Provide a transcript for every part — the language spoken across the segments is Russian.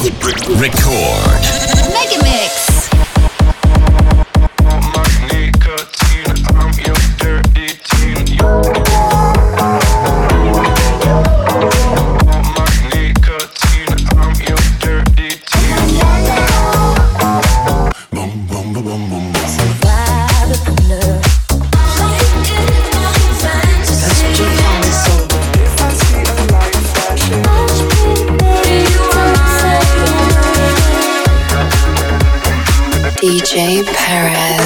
Record. Mega Mix. Jay Perez.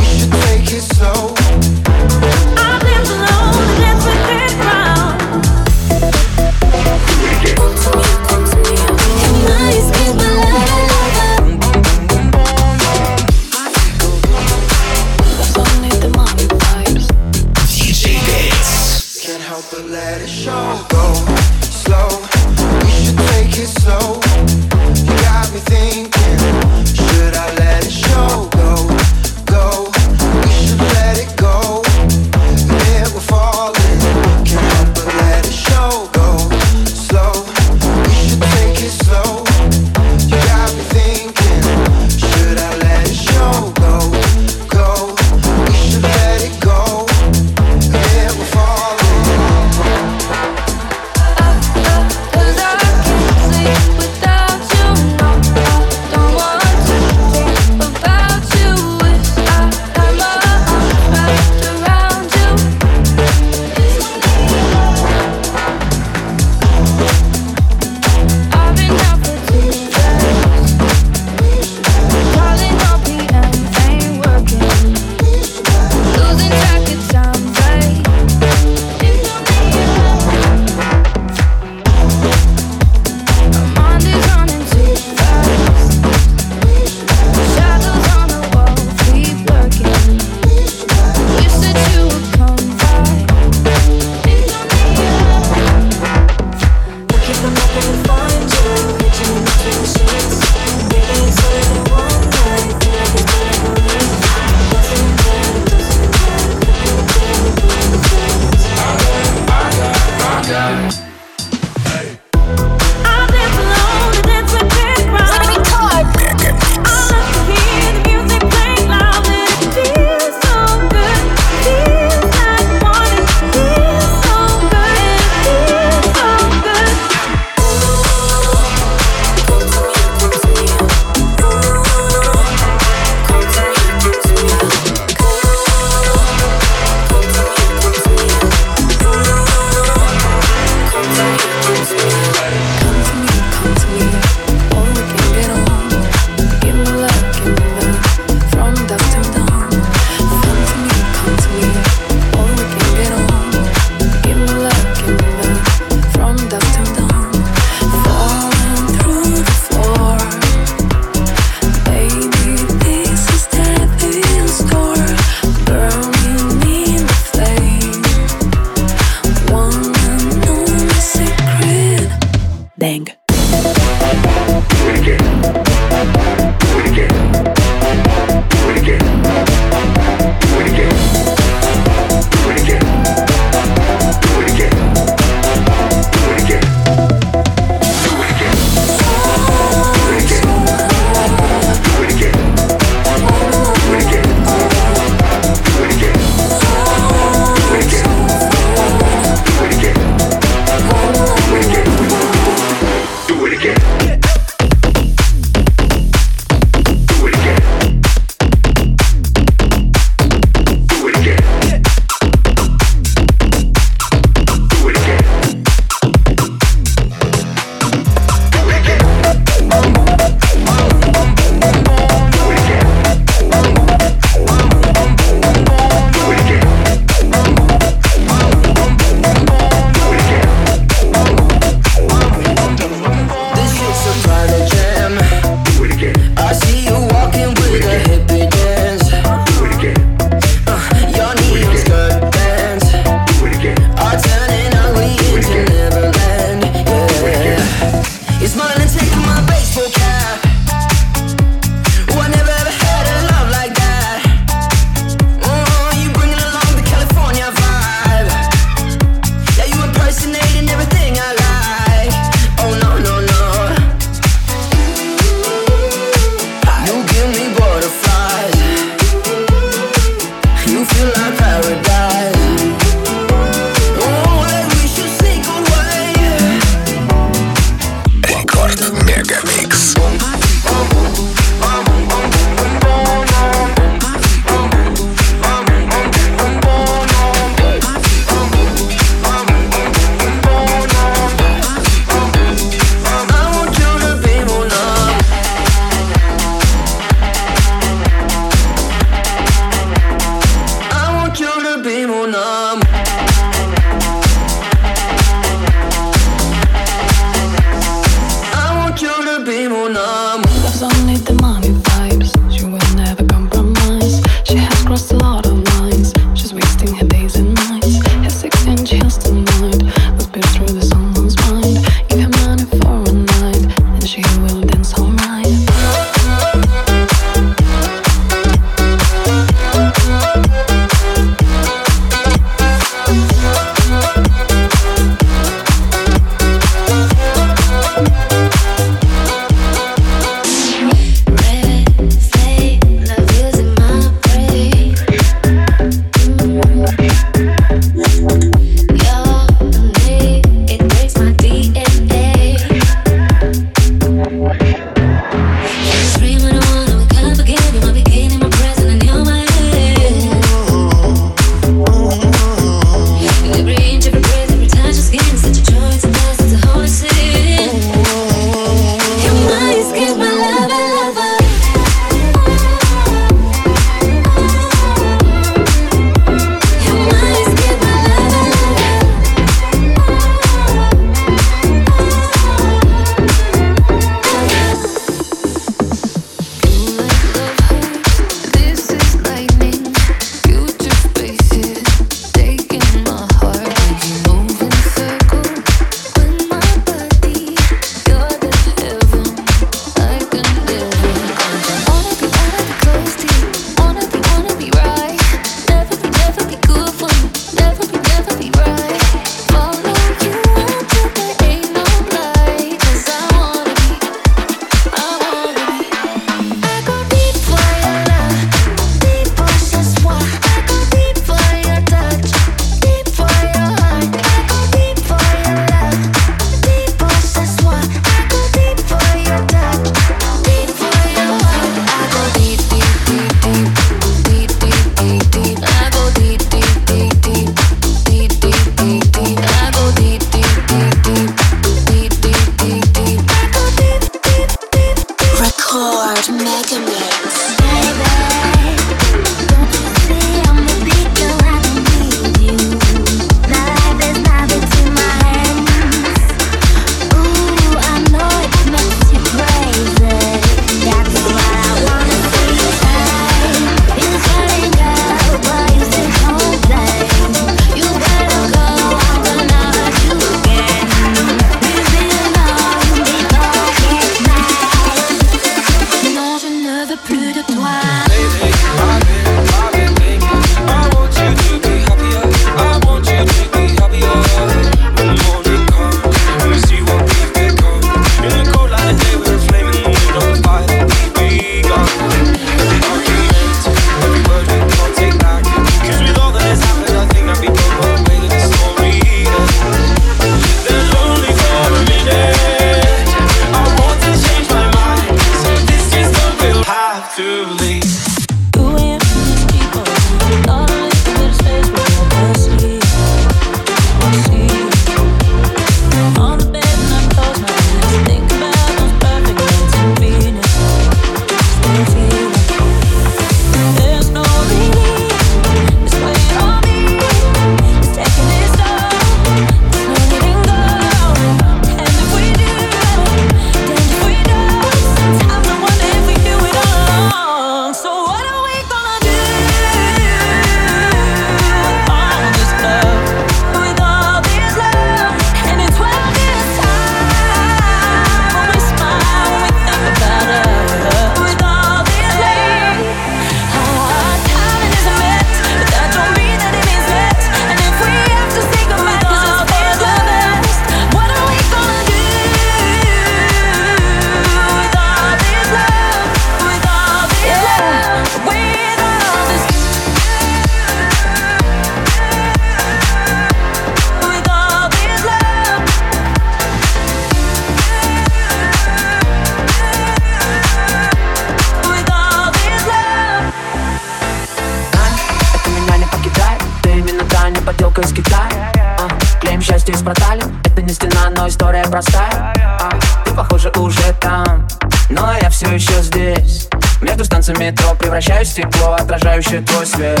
Метро превращаюсь в стекло, отражающее твой свет.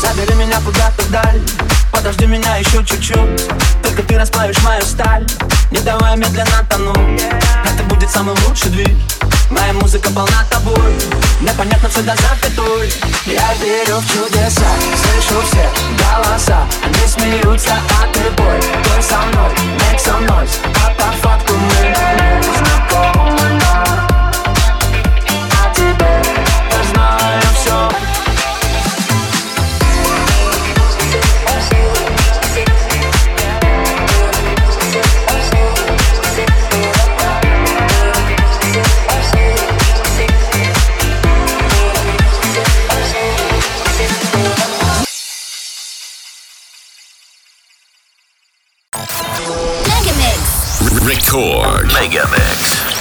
Забери меня куда-то вдаль, подожди меня еще чуть-чуть. Только ты расплавишь мою сталь, не давай медленно тонуть. Это будет самый лучший движ Моя музыка полна тобой. Непонятно всегда запятой. Я верю в чудеса. Слышу все голоса. Они смеются, а ты бой. Той со мной, make some noise. А по факту мы Record. Mega Mix.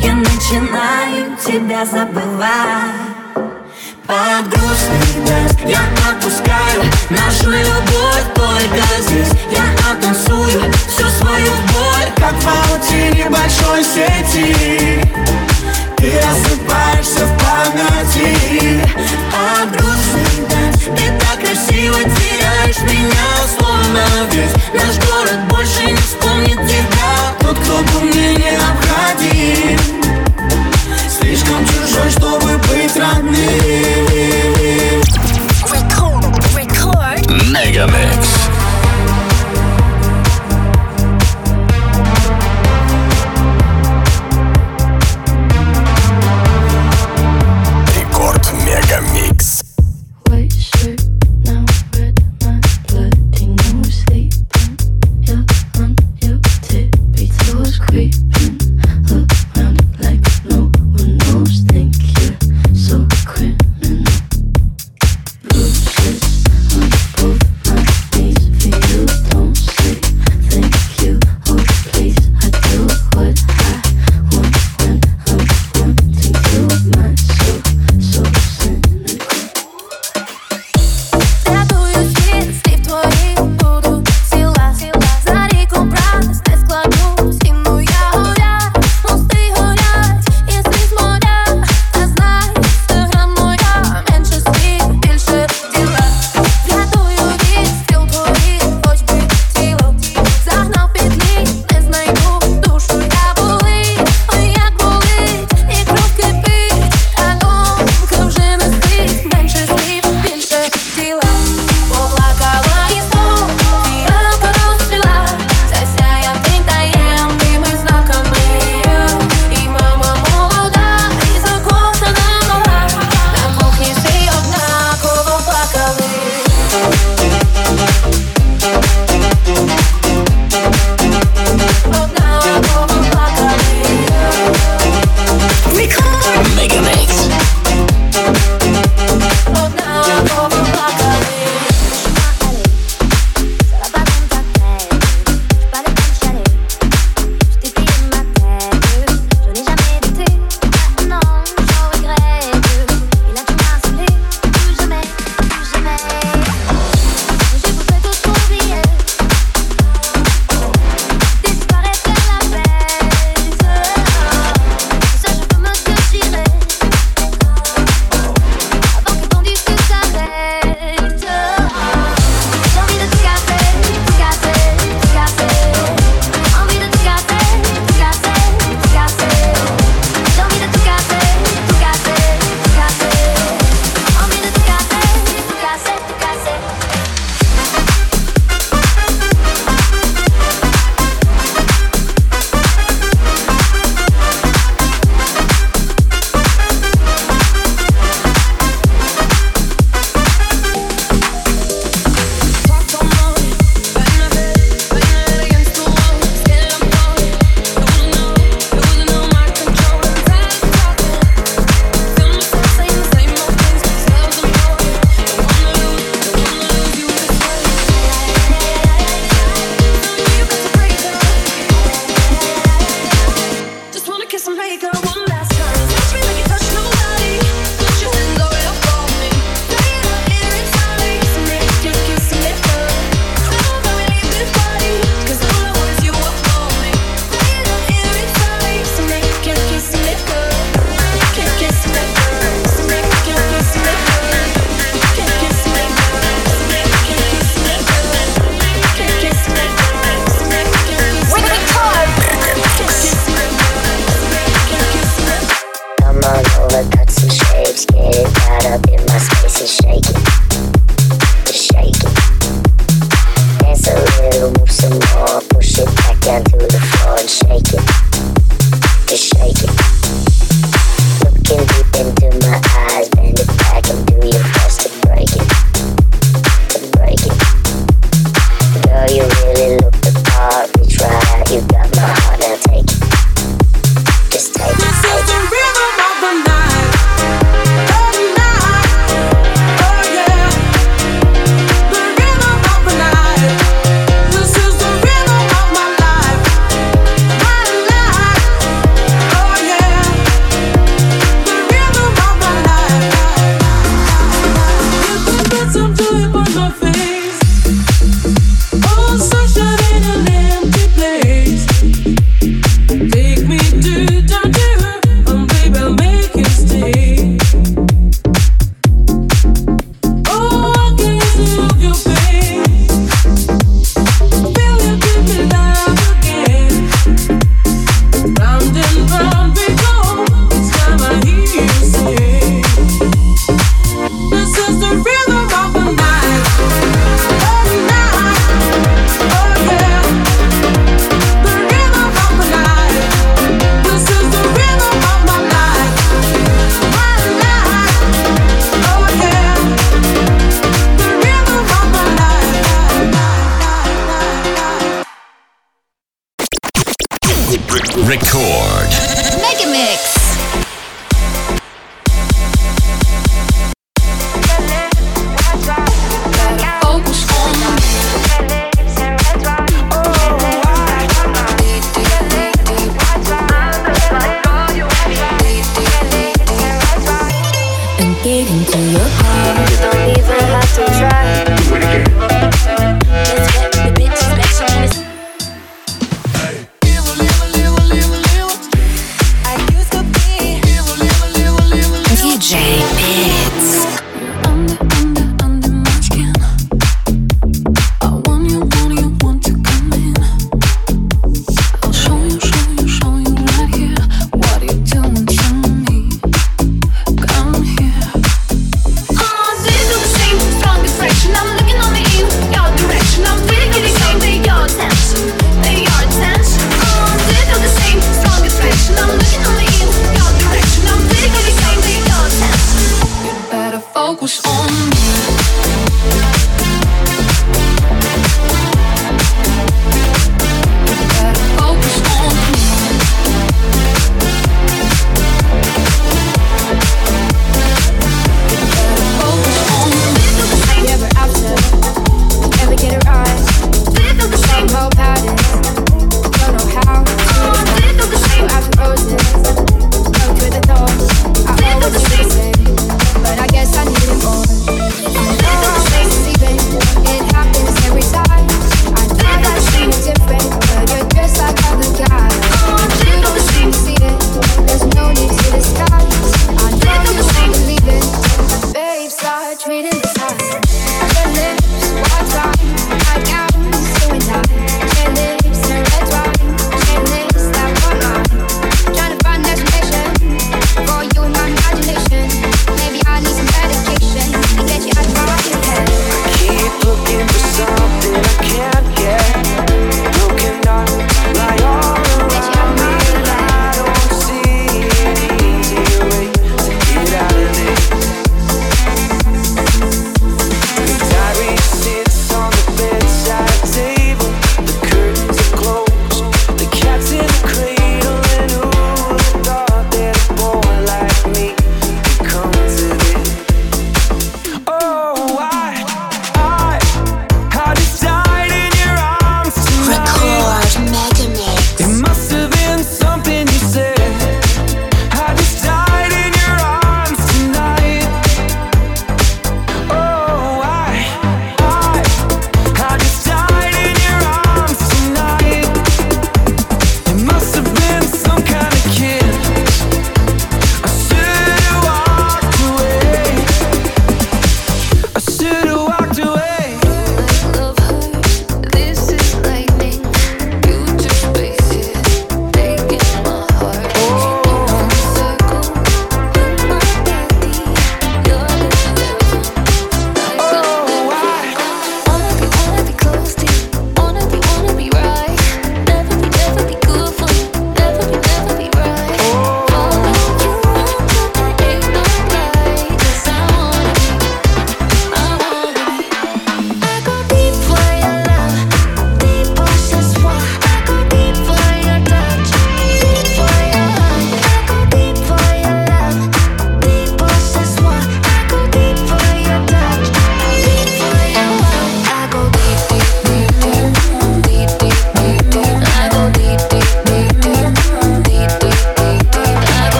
Я начинаю тебя забывать. Под грустный дождь я отпускаю Нашу любовь только здесь. Я оттанцую всю свою боль Как в паутине большой сети. White shirt, now red my blood.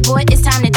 Board, it's time to